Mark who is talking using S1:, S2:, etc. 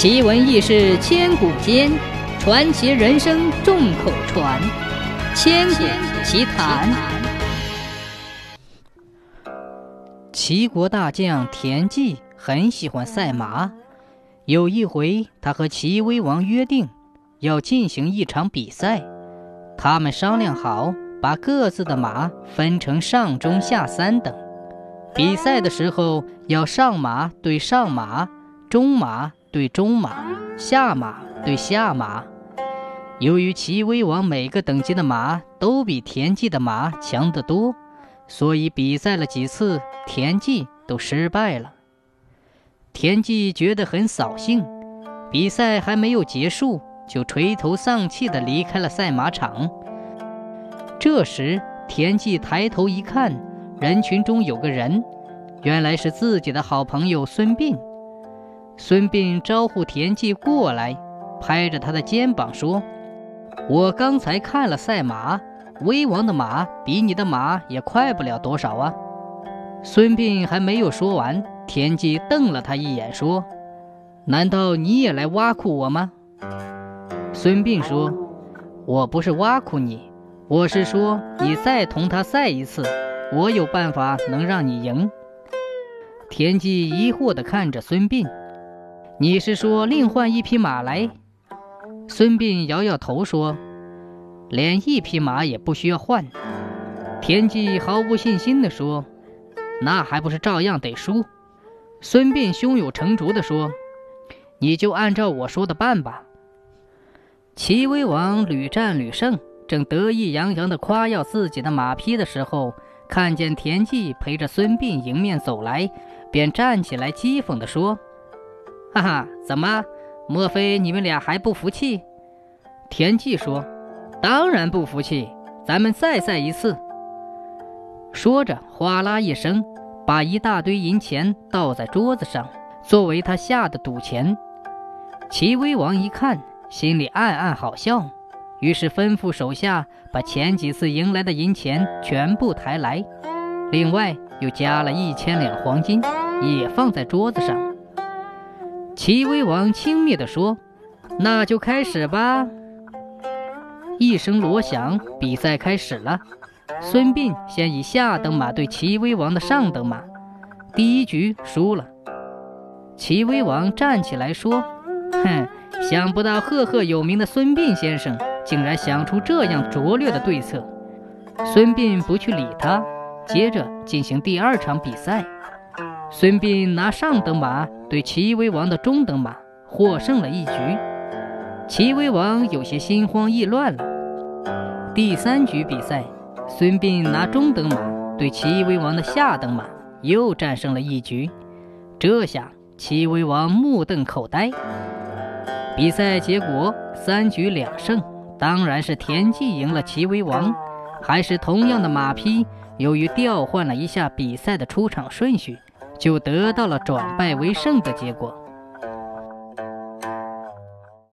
S1: 奇闻异事千古间，传奇人生众口传。千古奇谈。齐国大将田忌很喜欢赛马。有一回，他和齐威王约定要进行一场比赛。他们商量好，把各自的马分成上、中、下三等。比赛的时候，要上马对上马，中马。对中马，下马对下马。由于齐威王每个等级的马都比田忌的马强得多，所以比赛了几次，田忌都失败了。田忌觉得很扫兴，比赛还没有结束，就垂头丧气地离开了赛马场。这时，田忌抬头一看，人群中有个人，原来是自己的好朋友孙膑。孙膑招呼田忌过来，拍着他的肩膀说：“我刚才看了赛马，威王的马比你的马也快不了多少啊。”孙膑还没有说完，田忌瞪了他一眼，说：“难道你也来挖苦我吗？”孙膑说：“我不是挖苦你，我是说你再同他赛一次，我有办法能让你赢。”田忌疑惑地看着孙膑。你是说另换一匹马来？孙膑摇摇头说：“连一匹马也不需要换。”田忌毫无信心地说：“那还不是照样得输？”孙膑胸有成竹地说：“你就按照我说的办吧。”齐威王屡战屡胜，正得意洋洋地夸耀自己的马匹的时候，看见田忌陪着孙膑迎面走来，便站起来讥讽地说。哈哈，怎么？莫非你们俩还不服气？田忌说：“当然不服气，咱们再赛一次。”说着，哗啦一声，把一大堆银钱倒在桌子上，作为他下的赌钱。齐威王一看，心里暗暗好笑，于是吩咐手下把前几次赢来的银钱全部抬来，另外又加了一千两黄金，也放在桌子上。齐威王轻蔑地说：“那就开始吧。”一声锣响，比赛开始了。孙膑先以下等马对齐威王的上等马，第一局输了。齐威王站起来说：“哼，想不到赫赫有名的孙膑先生竟然想出这样拙劣的对策。”孙膑不去理他，接着进行第二场比赛。孙膑拿上等马对齐威王的中等马，获胜了一局。齐威王有些心慌意乱了。第三局比赛，孙膑拿中等马对齐威王的下等马，又战胜了一局。这下齐威王目瞪口呆。比赛结果三局两胜，当然是田忌赢了齐威王。还是同样的马匹，由于调换了一下比赛的出场顺序。就得到了转败为胜的结果。